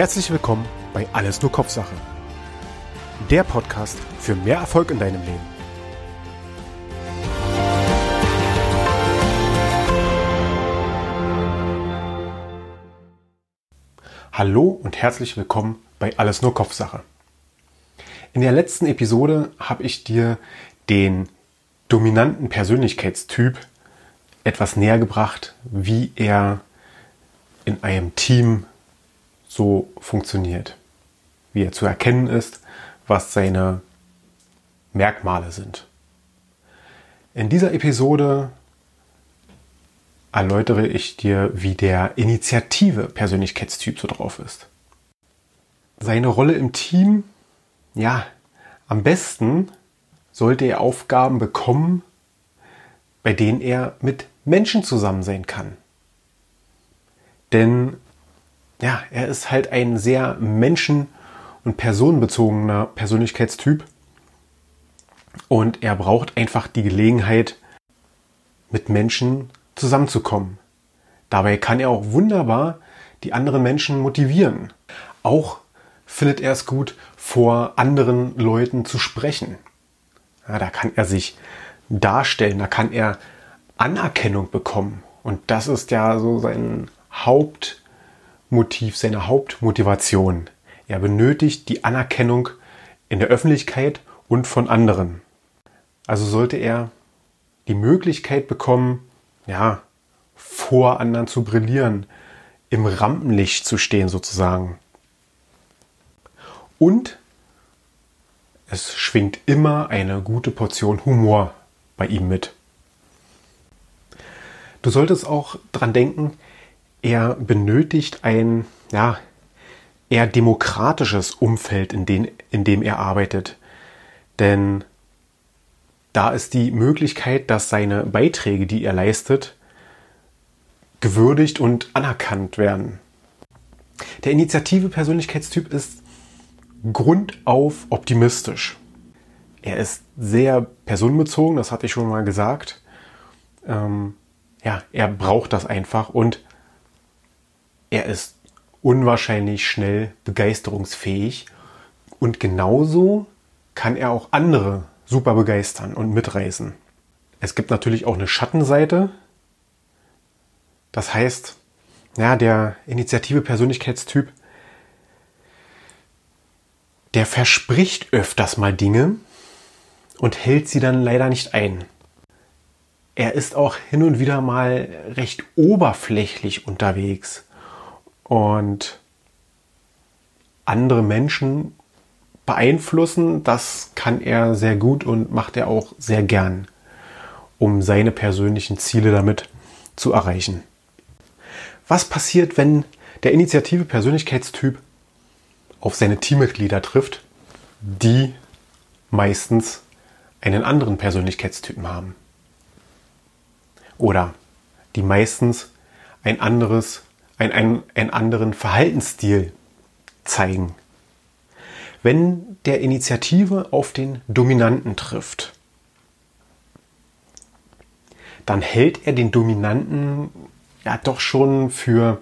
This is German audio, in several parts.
Herzlich willkommen bei Alles nur Kopfsache. Der Podcast für mehr Erfolg in deinem Leben. Hallo und herzlich willkommen bei Alles nur Kopfsache. In der letzten Episode habe ich dir den dominanten Persönlichkeitstyp etwas näher gebracht, wie er in einem Team so funktioniert, wie er zu erkennen ist, was seine Merkmale sind. In dieser Episode erläutere ich dir, wie der Initiative Persönlichkeitstyp so drauf ist. Seine Rolle im Team, ja, am besten sollte er Aufgaben bekommen, bei denen er mit Menschen zusammen sein kann. Denn ja, er ist halt ein sehr menschen- und personenbezogener Persönlichkeitstyp. Und er braucht einfach die Gelegenheit, mit Menschen zusammenzukommen. Dabei kann er auch wunderbar die anderen Menschen motivieren. Auch findet er es gut, vor anderen Leuten zu sprechen. Ja, da kann er sich darstellen, da kann er Anerkennung bekommen. Und das ist ja so sein Hauptmotiv, seine Hauptmotivation. Er benötigt die Anerkennung in der Öffentlichkeit und von anderen. Also sollte er die Möglichkeit bekommen, ja, vor anderen zu brillieren, im Rampenlicht zu stehen sozusagen. Und es schwingt immer eine gute Portion Humor bei ihm mit. Du solltest auch dran denken, er benötigt ein, ja, eher demokratisches Umfeld, in, den, in dem er arbeitet. Denn da ist die Möglichkeit, dass seine Beiträge, die er leistet, gewürdigt und anerkannt werden. Der Initiative Persönlichkeitstyp ist grundauf optimistisch. Er ist sehr personenbezogen, das hatte ich schon mal gesagt. Ähm, ja, er braucht das einfach und er ist unwahrscheinlich schnell begeisterungsfähig und genauso kann er auch andere super begeistern und mitreißen. Es gibt natürlich auch eine Schattenseite. Das heißt, ja, der Initiative Persönlichkeitstyp, der verspricht öfters mal Dinge und hält sie dann leider nicht ein er ist auch hin und wieder mal recht oberflächlich unterwegs und andere Menschen beeinflussen, das kann er sehr gut und macht er auch sehr gern, um seine persönlichen Ziele damit zu erreichen. Was passiert, wenn der Initiative Persönlichkeitstyp auf seine Teammitglieder trifft, die meistens einen anderen Persönlichkeitstypen haben? oder die meistens ein anderes, ein, ein, einen anderen Verhaltensstil zeigen. Wenn der Initiative auf den Dominanten trifft, dann hält er den Dominanten ja doch schon für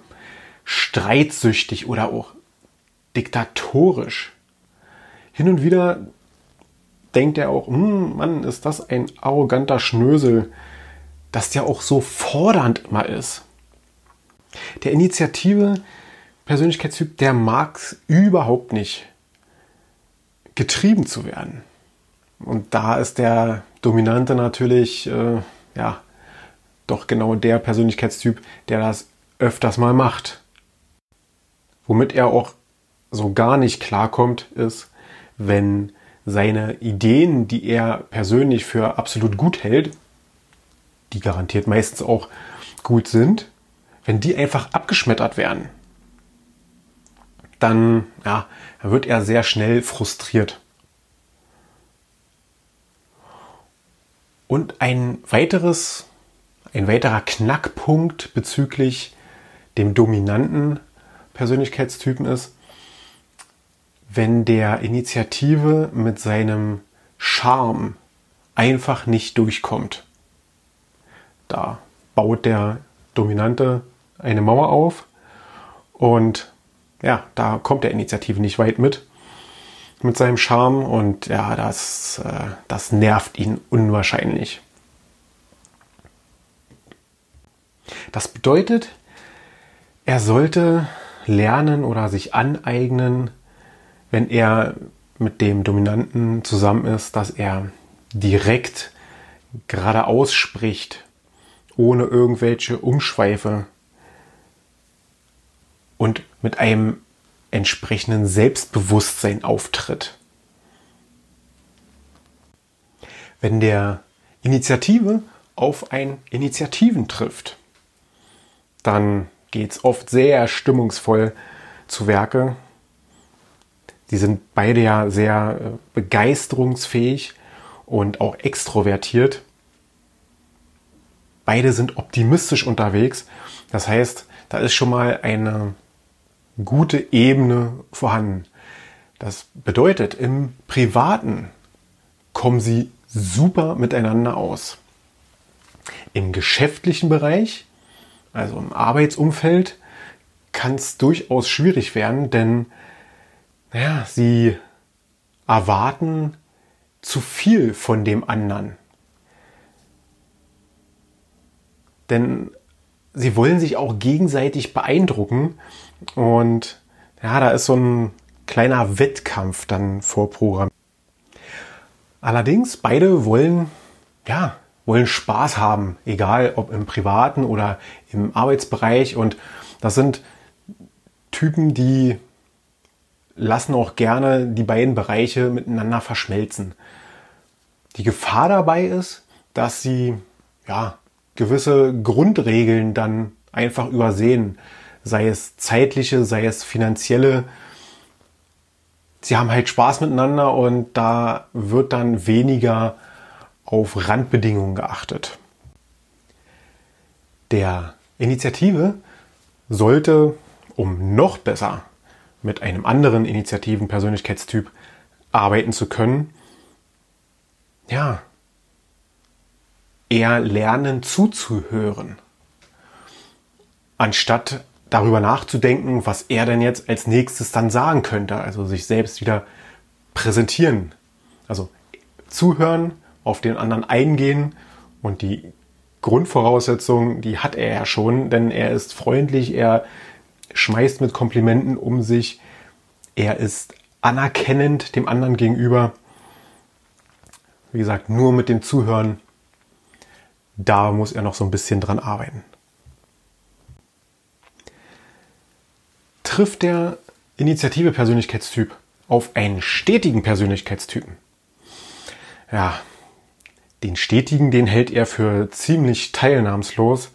streitsüchtig oder auch diktatorisch. Hin und wieder denkt er auch, hm, Mann, ist das ein arroganter Schnösel, dass der auch so fordernd immer ist. Der Initiative Persönlichkeitstyp, der mag es überhaupt nicht, getrieben zu werden. Und da ist der Dominante natürlich, äh, ja, doch genau der Persönlichkeitstyp, der das öfters mal macht. Womit er auch so gar nicht klarkommt, ist, wenn seine Ideen, die er persönlich für absolut gut hält, die garantiert meistens auch gut sind, wenn die einfach abgeschmettert werden, dann ja, wird er sehr schnell frustriert. Und ein weiteres, ein weiterer Knackpunkt bezüglich dem dominanten Persönlichkeitstypen ist, wenn der Initiative mit seinem Charme einfach nicht durchkommt. Da baut der Dominante eine Mauer auf. Und ja, da kommt der Initiative nicht weit mit mit seinem Charme. Und ja, das, äh, das nervt ihn unwahrscheinlich. Das bedeutet, er sollte lernen oder sich aneignen, wenn er mit dem Dominanten zusammen ist, dass er direkt geradeaus spricht, ohne irgendwelche Umschweife und mit einem entsprechenden Selbstbewusstsein auftritt. Wenn der Initiative auf ein Initiativen trifft, dann geht es oft sehr stimmungsvoll zu Werke. Die sind beide ja sehr äh, begeisterungsfähig und auch extrovertiert. Beide sind optimistisch unterwegs. Das heißt, da ist schon mal eine gute Ebene vorhanden. Das bedeutet, im Privaten kommen sie super miteinander aus. Im geschäftlichen Bereich, also im Arbeitsumfeld, kann es durchaus schwierig werden, denn naja, sie erwarten zu viel von dem anderen. Denn sie wollen sich auch gegenseitig beeindrucken und ja, da ist so ein kleiner Wettkampf dann vorprogrammiert. Allerdings, beide wollen, ja, wollen Spaß haben, egal ob im privaten oder im Arbeitsbereich. Und das sind Typen, die lassen auch gerne die beiden Bereiche miteinander verschmelzen. Die Gefahr dabei ist, dass sie ja, gewisse Grundregeln dann einfach übersehen sei es zeitliche, sei es finanzielle. Sie haben halt Spaß miteinander und da wird dann weniger auf Randbedingungen geachtet. Der Initiative sollte, um noch besser mit einem anderen Initiativen-Persönlichkeitstyp arbeiten zu können, ja, eher lernen zuzuhören, anstatt darüber nachzudenken, was er denn jetzt als nächstes dann sagen könnte. Also sich selbst wieder präsentieren. Also zuhören, auf den anderen eingehen und die Grundvoraussetzungen, die hat er ja schon, denn er ist freundlich, er schmeißt mit Komplimenten um sich, er ist anerkennend dem anderen gegenüber. Wie gesagt, nur mit dem Zuhören, da muss er noch so ein bisschen dran arbeiten. Trifft der Initiative Persönlichkeitstyp auf einen stetigen Persönlichkeitstypen. Ja, den stetigen, den hält er für ziemlich teilnahmslos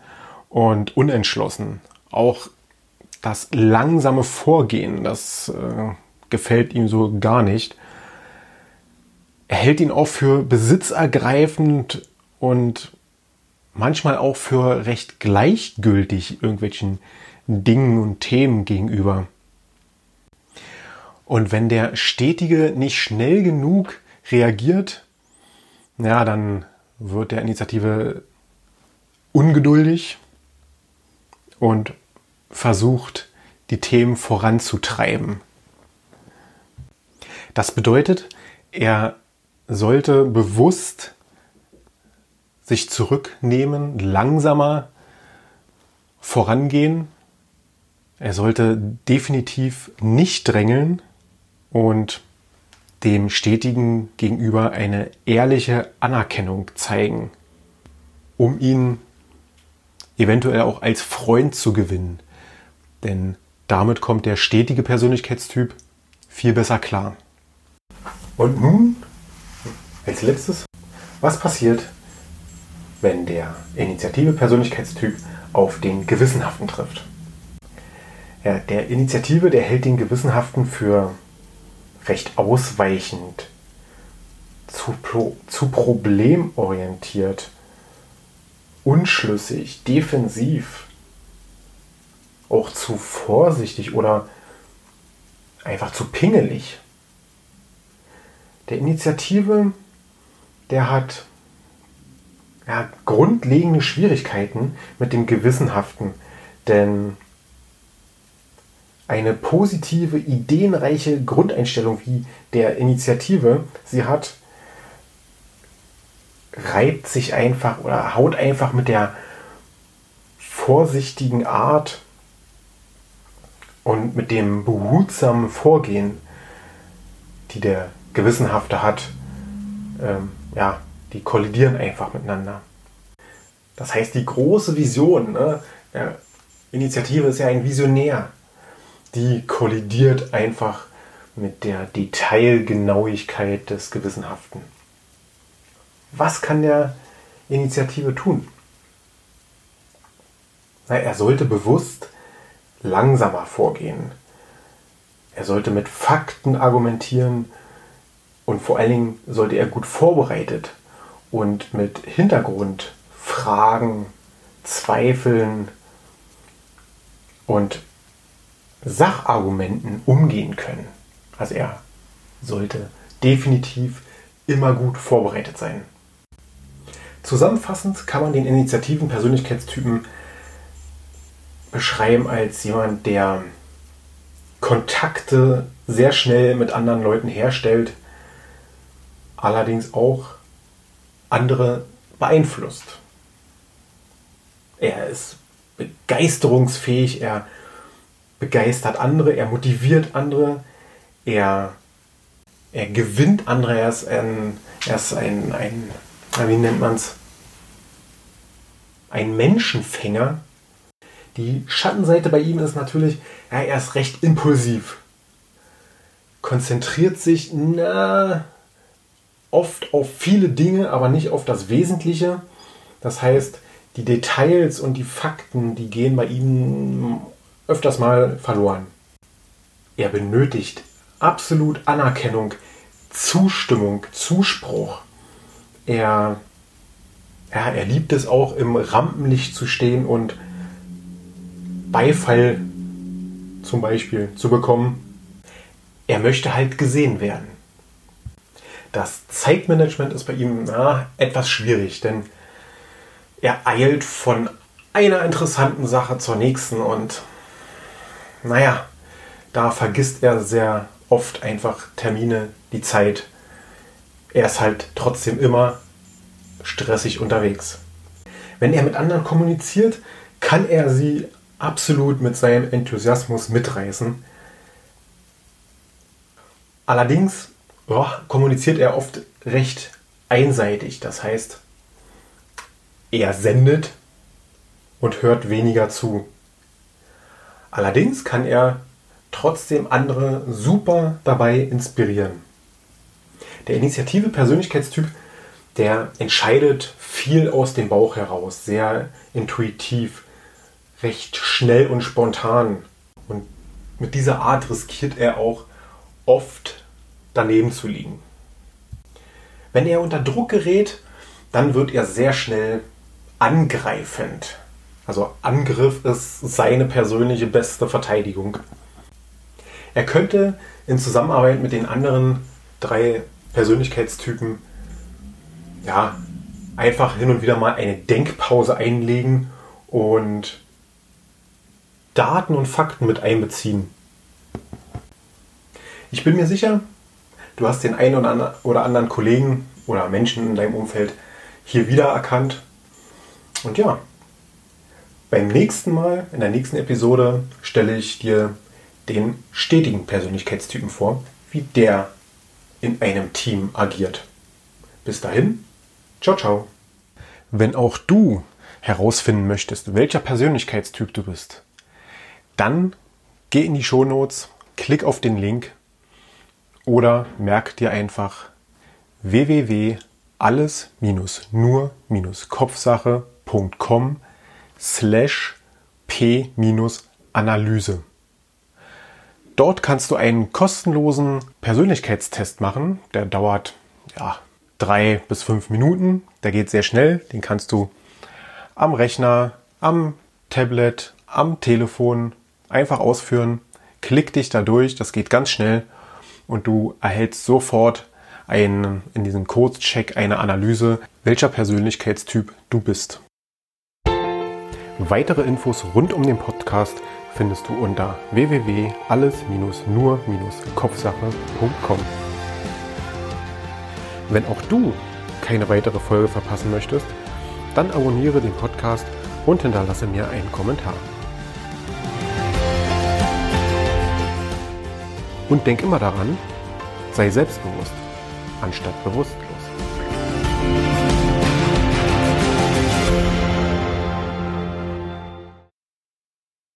und unentschlossen. Auch das langsame Vorgehen, das äh, gefällt ihm so gar nicht. Er hält ihn auch für besitzergreifend und manchmal auch für recht gleichgültig irgendwelchen Dingen und Themen gegenüber. Und wenn der Stetige nicht schnell genug reagiert, ja, dann wird der Initiative ungeduldig und versucht, die Themen voranzutreiben. Das bedeutet, er sollte bewusst sich zurücknehmen, langsamer vorangehen er sollte definitiv nicht drängeln und dem Stetigen gegenüber eine ehrliche Anerkennung zeigen, um ihn eventuell auch als Freund zu gewinnen. Denn damit kommt der stetige Persönlichkeitstyp viel besser klar. Und nun, als letztes, was passiert, wenn der Initiative Persönlichkeitstyp auf den Gewissenhaften trifft? Ja, der Initiative, der hält den Gewissenhaften für recht ausweichend, zu, zu problemorientiert, unschlüssig, defensiv, auch zu vorsichtig oder einfach zu pingelig. Der Initiative, der hat ja, grundlegende Schwierigkeiten mit dem Gewissenhaften, denn eine positive, ideenreiche Grundeinstellung wie der Initiative sie hat, reibt sich einfach oder haut einfach mit der vorsichtigen Art und mit dem behutsamen Vorgehen, die der Gewissenhafte hat, ähm, ja, die kollidieren einfach miteinander. Das heißt, die große Vision, ne, Initiative ist ja ein Visionär, die kollidiert einfach mit der Detailgenauigkeit des Gewissenhaften. Was kann der Initiative tun? Na, er sollte bewusst langsamer vorgehen. Er sollte mit Fakten argumentieren und vor allen Dingen sollte er gut vorbereitet und mit Hintergrundfragen, Zweifeln und Sachargumenten umgehen können. Also er sollte definitiv immer gut vorbereitet sein. Zusammenfassend kann man den Initiativen Persönlichkeitstypen beschreiben als jemand, der Kontakte sehr schnell mit anderen Leuten herstellt, allerdings auch andere beeinflusst. Er ist begeisterungsfähig, er begeistert andere, er motiviert andere, er, er gewinnt andere, er ist ein, er ist ein, ein wie nennt man es, ein Menschenfänger. Die Schattenseite bei ihm ist natürlich, ja, er ist recht impulsiv. Konzentriert sich na, oft auf viele Dinge, aber nicht auf das Wesentliche. Das heißt, die Details und die Fakten, die gehen bei ihm öfters mal verloren. Er benötigt absolut Anerkennung, Zustimmung, Zuspruch. Er, ja, er liebt es auch im Rampenlicht zu stehen und Beifall zum Beispiel zu bekommen. Er möchte halt gesehen werden. Das Zeitmanagement ist bei ihm na, etwas schwierig, denn er eilt von einer interessanten Sache zur nächsten und naja, da vergisst er sehr oft einfach Termine, die Zeit. Er ist halt trotzdem immer stressig unterwegs. Wenn er mit anderen kommuniziert, kann er sie absolut mit seinem Enthusiasmus mitreißen. Allerdings oh, kommuniziert er oft recht einseitig. Das heißt, er sendet und hört weniger zu. Allerdings kann er trotzdem andere super dabei inspirieren. Der Initiative Persönlichkeitstyp, der entscheidet viel aus dem Bauch heraus, sehr intuitiv, recht schnell und spontan. Und mit dieser Art riskiert er auch oft daneben zu liegen. Wenn er unter Druck gerät, dann wird er sehr schnell angreifend. Also Angriff ist seine persönliche beste Verteidigung. Er könnte in Zusammenarbeit mit den anderen drei Persönlichkeitstypen ja einfach hin und wieder mal eine Denkpause einlegen und Daten und Fakten mit einbeziehen. Ich bin mir sicher, du hast den einen oder anderen Kollegen oder Menschen in deinem Umfeld hier wiedererkannt. Und ja, beim nächsten Mal, in der nächsten Episode, stelle ich dir den stetigen Persönlichkeitstypen vor, wie der in einem Team agiert. Bis dahin, ciao, ciao. Wenn auch du herausfinden möchtest, welcher Persönlichkeitstyp du bist, dann geh in die Shownotes, klick auf den Link oder merk dir einfach www.alles-nur-kopfsache.com slash p-analyse. Dort kannst du einen kostenlosen Persönlichkeitstest machen. Der dauert ja, drei bis fünf Minuten. Der geht sehr schnell. Den kannst du am Rechner, am Tablet, am Telefon einfach ausführen. Klick dich da durch. Das geht ganz schnell und du erhältst sofort einen, in diesem Code-Check eine Analyse, welcher Persönlichkeitstyp du bist. Weitere Infos rund um den Podcast findest du unter www.alles-nur-kopfsache.com. Wenn auch du keine weitere Folge verpassen möchtest, dann abonniere den Podcast und hinterlasse mir einen Kommentar. Und denk immer daran, sei selbstbewusst anstatt bewusstlos.